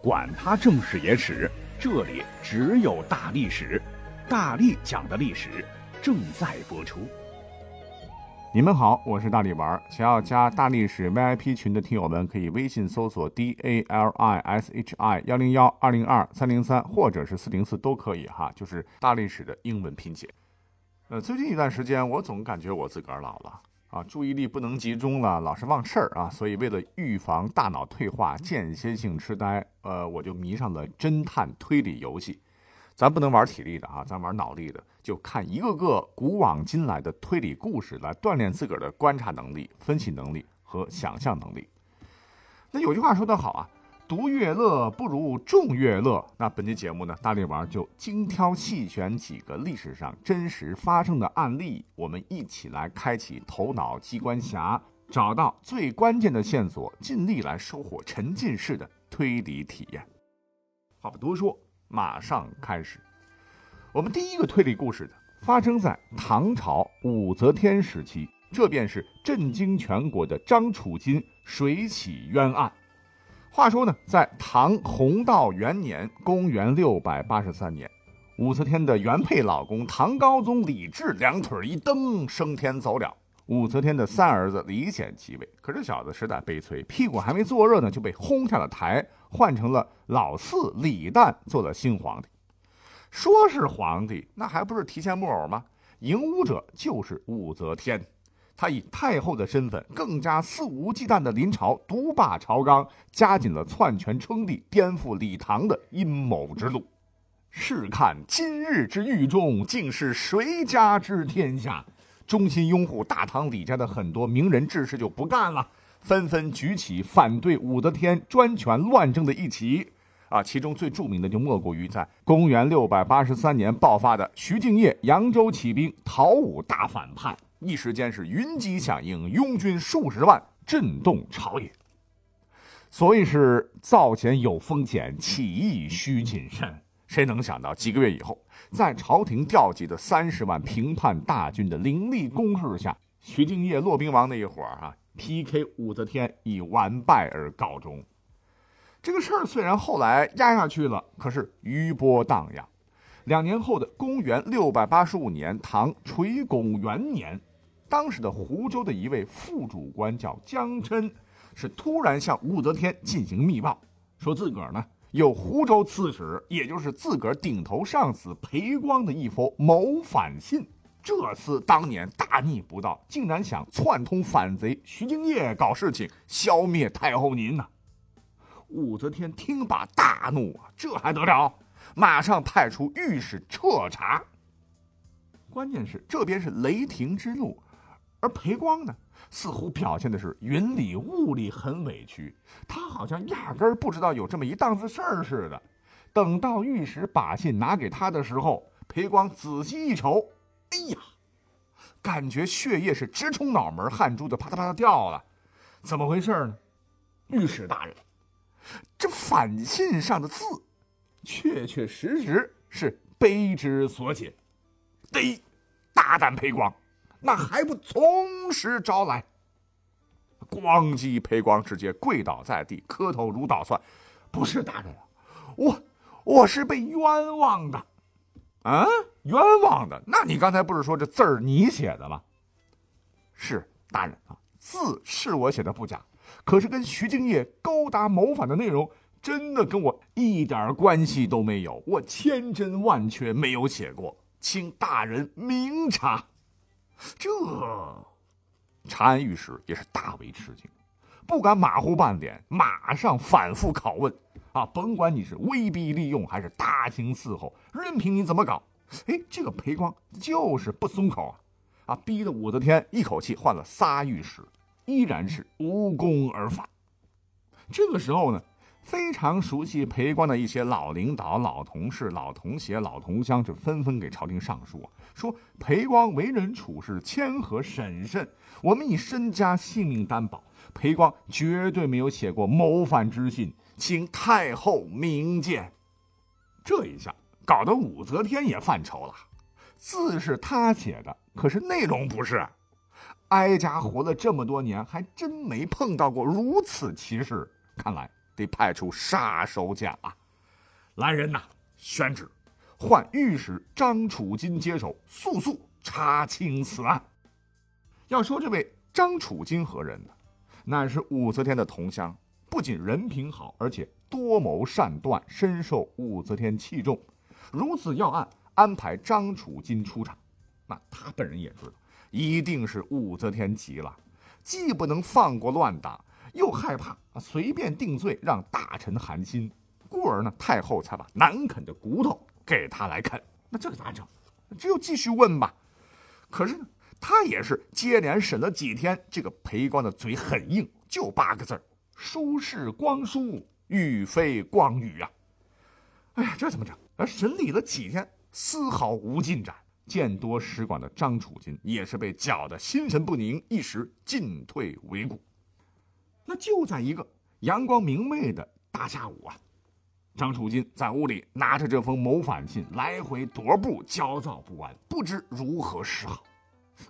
管他正史野史，这里只有大历史，大力讲的历史正在播出。你们好，我是大力丸。想要加大历史 VIP 群的听友们，可以微信搜索 D A L I S H I 幺零幺二零二三零三，或者是四零四都可以哈，就是大历史的英文拼写。呃，最近一段时间，我总感觉我自个儿老了。啊，注意力不能集中了，老是忘事儿啊，所以为了预防大脑退化、间歇性痴呆，呃，我就迷上了侦探推理游戏。咱不能玩体力的啊，咱玩脑力的，就看一个个古往今来的推理故事，来锻炼自个儿的观察能力、分析能力和想象能力。那有句话说的好啊。独乐乐不如众乐乐。那本期节目呢，大力丸就精挑细选几个历史上真实发生的案例，我们一起来开启头脑机关匣，找到最关键的线索，尽力来收获沉浸式的推理体验。话不多说，马上开始。我们第一个推理故事的，发生在唐朝武则天时期，这便是震惊全国的张楚金水洗冤案。话说呢，在唐弘道元年（公元六百八十三年），武则天的原配老公唐高宗李治两腿一蹬，升天走了。武则天的三儿子李显继位，可这小子实在悲催，屁股还没坐热呢，就被轰下了台，换成了老四李旦做了新皇帝。说是皇帝，那还不是提线木偶吗？迎武者就是武则天。他以太后的身份，更加肆无忌惮地临朝，独霸朝纲，加紧了篡权称帝、颠覆李唐的阴谋之路。试看今日之狱中，竟是谁家之天下？忠心拥护大唐李家的很多名人志士就不干了，纷纷举起反对武则天专权乱政的一旗。啊，其中最著名的就莫过于在公元六百八十三年爆发的徐敬业扬州起兵讨武大反叛。一时间是云集响应，拥军数十万，震动朝野。所以是造钱有风险，起义需谨慎。谁能想到几个月以后，在朝廷调集的三十万平叛大军的凌厉攻势下，徐敬业、骆宾王那一伙儿啊，PK 武则天以完败而告终。这个事儿虽然后来压下去了，可是余波荡漾。两年后的公元六百八十五年，唐垂拱元年。当时的湖州的一位副主官叫江琛，是突然向武则天进行密报，说自个儿呢有湖州刺史，也就是自个儿顶头上司裴光的一封谋反信。这厮当年大逆不道，竟然想串通反贼徐敬业搞事情，消灭太后您呐！武则天听罢大怒啊，这还得了？马上派出御史彻查。关键是这边是雷霆之怒。而裴光呢，似乎表现的是云里雾里，很委屈。他好像压根儿不知道有这么一档子事儿似的。等到御史把信拿给他的时候，裴光仔细一瞅，哎呀，感觉血液是直冲脑门，汗珠子啪嗒啪嗒掉了。怎么回事呢？御史大人，这反信上的字，确确实实是卑之所写。得，大胆裴光！那还不从实招来？咣叽！裴光直接跪倒在地，磕头如捣蒜。不是大人，我我是被冤枉的。啊，冤枉的？那你刚才不是说这字儿你写的吗？是大人啊，字是我写的不假，可是跟徐敬业勾搭谋反的内容，真的跟我一点关系都没有。我千真万确没有写过，请大人明察。这长安御史也是大为吃惊，不敢马虎半点，马上反复拷问啊！甭管你是威逼利诱还是大刑伺候，任凭你怎么搞，哎，这个裴光就是不松口啊！啊，逼得武则天一口气换了仨御史，依然是无功而返。这个时候呢？非常熟悉裴光的一些老领导、老同事、老同学、老同乡，就纷纷给朝廷上书啊，说裴光为人处事谦和审慎，我们以身家性命担保，裴光绝对没有写过谋反之信，请太后明鉴。这一下搞得武则天也犯愁了，字是他写的，可是内容不是。哀家活了这么多年，还真没碰到过如此奇事，看来。得派出杀手锏啊！来人呐，宣旨，唤御史张楚金接手，速速查清此案。要说这位张楚金何人呢？乃是武则天的同乡，不仅人品好，而且多谋善断，深受武则天器重。如此要案，安排张楚金出场，那他本人也知道，一定是武则天急了，既不能放过乱党，又害怕随便定罪让大臣寒心，故而呢，太后才把难啃的骨头给他来啃。那这个咋整？只有继续问吧。可是呢，他也是接连审了几天，这个裴光的嘴很硬，就八个字儿：书是光书，语非光语啊。哎呀，这怎么整？而审理了几天，丝毫无进展。见多识广的张楚金也是被搅得心神不宁，一时进退维谷。那就在一个阳光明媚的大下午啊，张楚金在屋里拿着这封谋反信，来回踱步，焦躁不安，不知如何是好。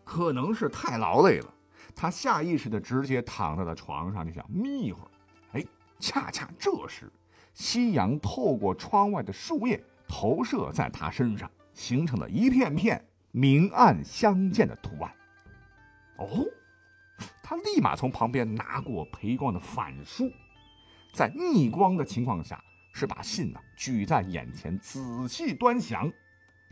可能是太劳累了，他下意识的直接躺在了床上，就想眯一会儿。哎，恰恰这时，夕阳透过窗外的树叶。投射在他身上，形成了一片片明暗相间的图案。哦，他立马从旁边拿过裴光的反书，在逆光的情况下，是把信呢举在眼前仔细端详。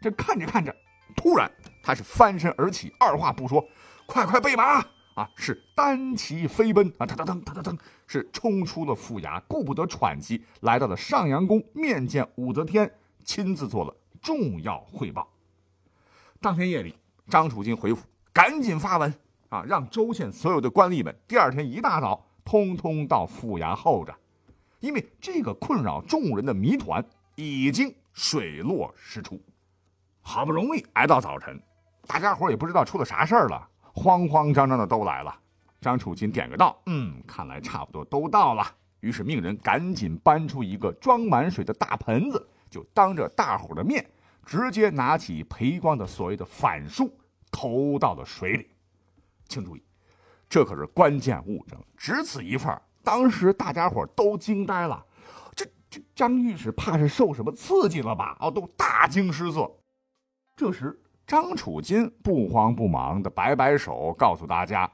这看着看着，突然他是翻身而起，二话不说，快快备马啊！是单骑飞奔啊！噔噔噔噔噔噔，是冲出了府衙，顾不得喘息，来到了上阳宫面见武则天。亲自做了重要汇报。当天夜里，张楚金回府，赶紧发文啊，让州县所有的官吏们第二天一大早通通到府衙候着，因为这个困扰众人的谜团已经水落石出。好不容易挨到早晨，大家伙也不知道出了啥事儿了，慌慌张张的都来了。张楚金点个到，嗯，看来差不多都到了，于是命人赶紧搬出一个装满水的大盆子。就当着大伙的面，直接拿起裴光的所谓的反书投到了水里。请注意，这可是关键物证，只此一份当时大家伙都惊呆了，这这张御史怕是受什么刺激了吧？哦，都大惊失色。这时，张楚金不慌不忙的摆摆手，告诉大家：“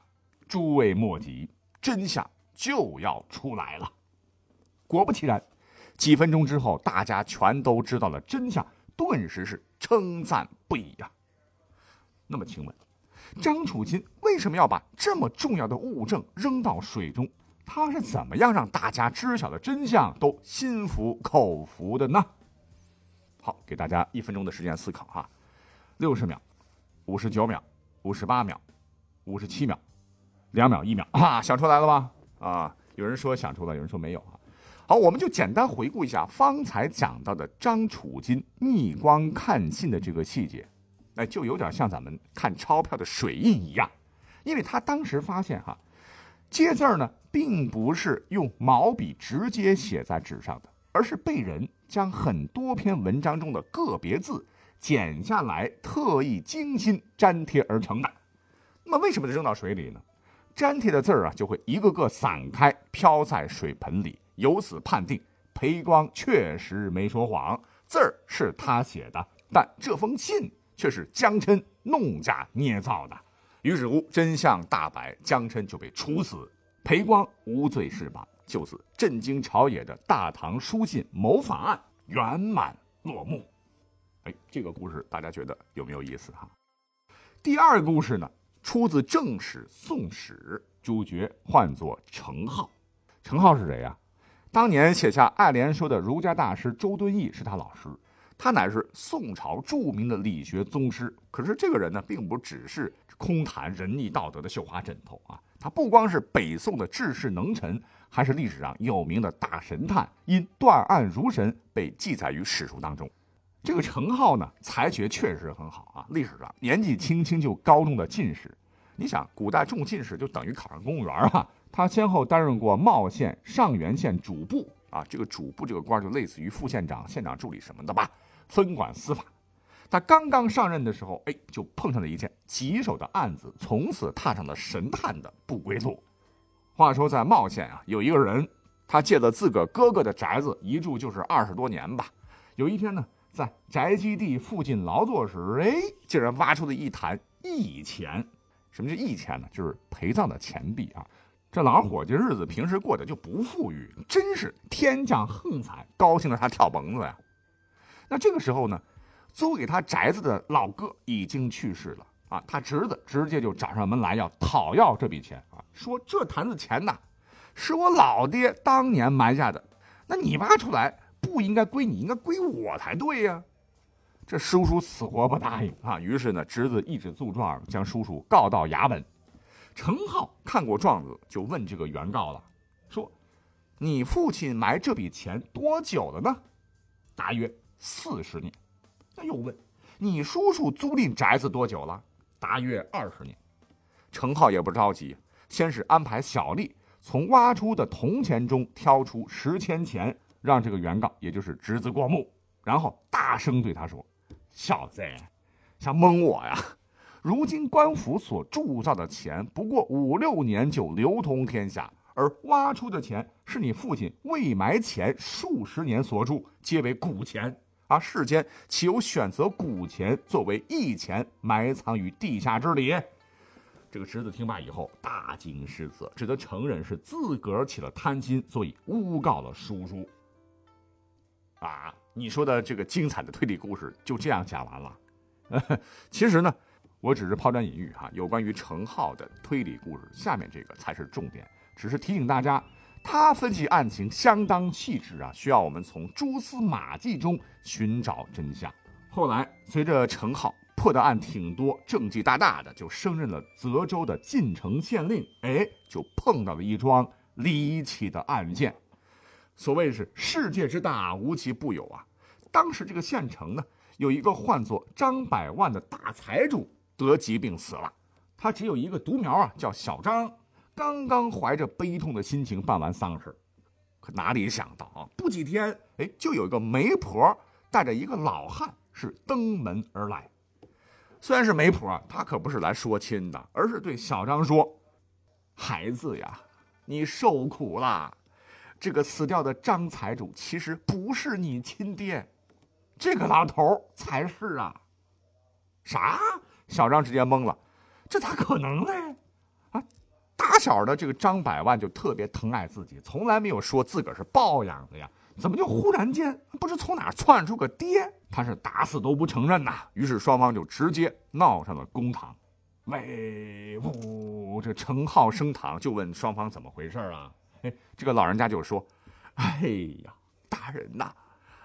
诸位莫急，真相就要出来了。”果不其然。几分钟之后，大家全都知道了真相，顿时是称赞不已呀。那么，请问，张楚金为什么要把这么重要的物证扔到水中？他是怎么样让大家知晓的真相都心服口服的呢？好，给大家一分钟的时间思考哈，六十秒，五十九秒，五十八秒，五十七秒，两秒，一秒啊，想出来了吧？啊，有人说想出来，有人说没有啊。好，我们就简单回顾一下方才讲到的张楚金逆光看信的这个细节，那就有点像咱们看钞票的水印一样，因为他当时发现哈，接字儿呢并不是用毛笔直接写在纸上的，而是被人将很多篇文章中的个别字剪下来，特意精心粘贴而成的。那么为什么扔到水里呢？粘贴的字儿啊就会一个个散开，飘在水盆里。由此判定，裴光确实没说谎，字儿是他写的，但这封信却是江琛弄假捏造的。于是乎，真相大白，江琛就被处死，裴光无罪释放，就此震惊朝野的大唐书信谋反案圆满落幕。哎，这个故事大家觉得有没有意思哈？第二个故事呢，出自正史《宋史》，主角唤作程颢。程颢是谁呀？当年写下《爱莲说》的儒家大师周敦颐是他老师，他乃是宋朝著名的理学宗师。可是这个人呢，并不只是空谈仁义道德的绣花枕头啊，他不光是北宋的治世能臣，还是历史上有名的大神探，因断案如神被记载于史书当中。这个程颢呢，才学确实很好啊，历史上年纪轻轻就高中的进士。你想，古代中进士就等于考上公务员啊。他先后担任过茂县、上元县主簿啊，这个主簿这个官就类似于副县长、县长助理什么的吧，分管司法。他刚刚上任的时候，哎，就碰上了一件棘手的案子，从此踏上了神探的不归路。话说在茂县啊，有一个人，他借了自个哥哥的宅子，一住就是二十多年吧。有一天呢，在宅基地附近劳作时，哎，竟然挖出了一坛义钱。什么叫义钱呢？就是陪葬的钱币啊。这老伙计日子平时过得就不富裕，真是天降横财，高兴的他跳蹦子呀。那这个时候呢，租给他宅子的老哥已经去世了啊，他侄子直接就找上门来要讨要这笔钱啊，说这坛子钱呐。是我老爹当年埋下的，那你挖出来不应该归你，应该归我才对呀。这叔叔死活不答应啊，于是呢，侄子一纸诉状将叔叔告到衙门。程浩看过状子，就问这个原告了，说：“你父亲埋这笔钱多久了呢？”大约四十年。那又问：“你叔叔租赁宅子多久了？”大约二十年。程浩也不着急，先是安排小丽。从挖出的铜钱中挑出十千钱，让这个原告，也就是侄子过目，然后大声对他说：“小子，想蒙我呀？如今官府所铸造的钱，不过五六年就流通天下，而挖出的钱是你父亲未埋前数十年所铸，皆为古钱。啊，世间岂有选择古钱作为义钱埋藏于地下之理？”这个侄子听罢以后大惊失色，只得承认是自个儿起了贪心，所以诬告了叔叔。啊，你说的这个精彩的推理故事就这样讲完了。其实呢，我只是抛砖引玉哈，有关于程浩的推理故事，下面这个才是重点。只是提醒大家，他分析案情相当细致啊，需要我们从蛛丝马迹中寻找真相。后来随着程浩。破的案挺多，政绩大大的，就升任了泽州的晋城县令。哎，就碰到了一桩离奇的案件。所谓是世界之大，无奇不有啊。当时这个县城呢，有一个唤作张百万的大财主得疾病死了，他只有一个独苗啊，叫小张。刚刚怀着悲痛的心情办完丧事，可哪里想到啊，不几天，哎，就有一个媒婆带着一个老汉是登门而来。虽然是媒婆，她可不是来说亲的，而是对小张说：“孩子呀，你受苦了。这个死掉的张财主其实不是你亲爹，这个老头才是啊。”啥？小张直接懵了，这咋可能呢？打小的这个张百万就特别疼爱自己，从来没有说自个儿是抱养的呀。怎么就忽然间不知从哪窜出个爹？他是打死都不承认呐！于是双方就直接闹上了公堂。喂，呜，这程浩升堂就问双方怎么回事啊？哎，这个老人家就说：“哎呀，大人呐，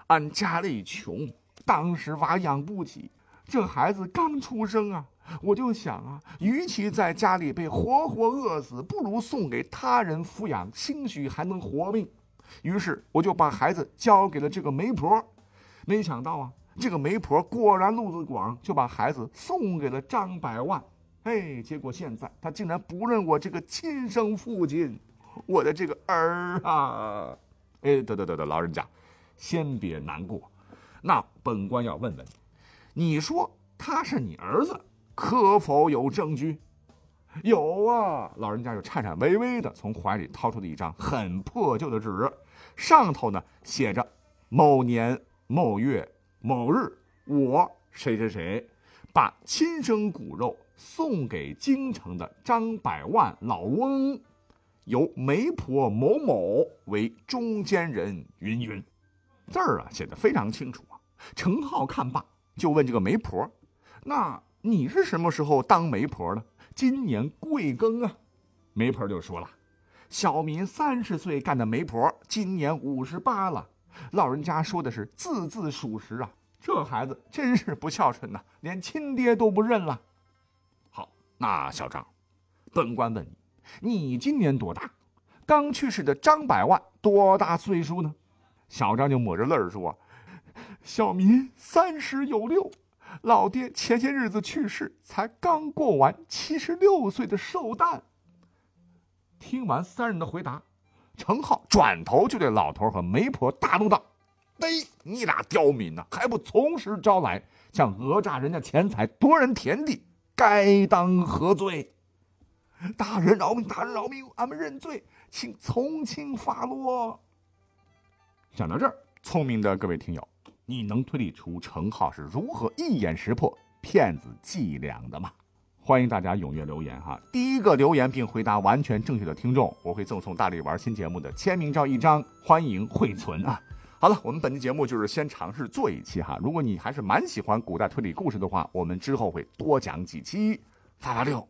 俺家里穷，当时娃养不起，这孩子刚出生啊，我就想啊，与其在家里被活活饿死，不如送给他人抚养，兴许还能活命。”于是我就把孩子交给了这个媒婆，没想到啊，这个媒婆果然路子广，就把孩子送给了张百万。哎，结果现在他竟然不认我这个亲生父亲，我的这个儿啊！哎，得得得得，老人家，先别难过。那本官要问问你，说他是你儿子，可否有证据？有啊，老人家就颤颤巍巍的从怀里掏出了一张很破旧的纸，上头呢写着“某年某月某日，我谁谁谁，把亲生骨肉送给京城的张百万老翁，由媒婆某某为中间人，云云。”字儿啊写的非常清楚啊。程浩看罢，就问这个媒婆：“那你是什么时候当媒婆的？”今年贵庚啊？媒婆就说了：“小民三十岁干的媒婆，今年五十八了。”老人家说的是字字属实啊！这孩子真是不孝顺呐，连亲爹都不认了。好，那小张，本官问你，你今年多大？刚去世的张百万多大岁数呢？小张就抹着泪儿说：“小民三十有六。”老爹前些日子去世，才刚过完七十六岁的寿诞。听完三人的回答，程浩转头就对老头和媒婆大怒道：“哎，你俩刁民呐，还不从实招来，想讹诈人家钱财，夺人田地，该当何罪？”大人饶命！大人饶命！俺们认罪。请从轻发落。讲到这儿，聪明的各位听友，你能推理出程浩是如何一眼识破骗子伎俩的吗？欢迎大家踊跃留言哈！第一个留言并回答完全正确的听众，我会赠送大力丸新节目的签名照一张，欢迎惠存啊！好了，我们本期节目就是先尝试做一期哈。如果你还是蛮喜欢古代推理故事的话，我们之后会多讲几期。发发六。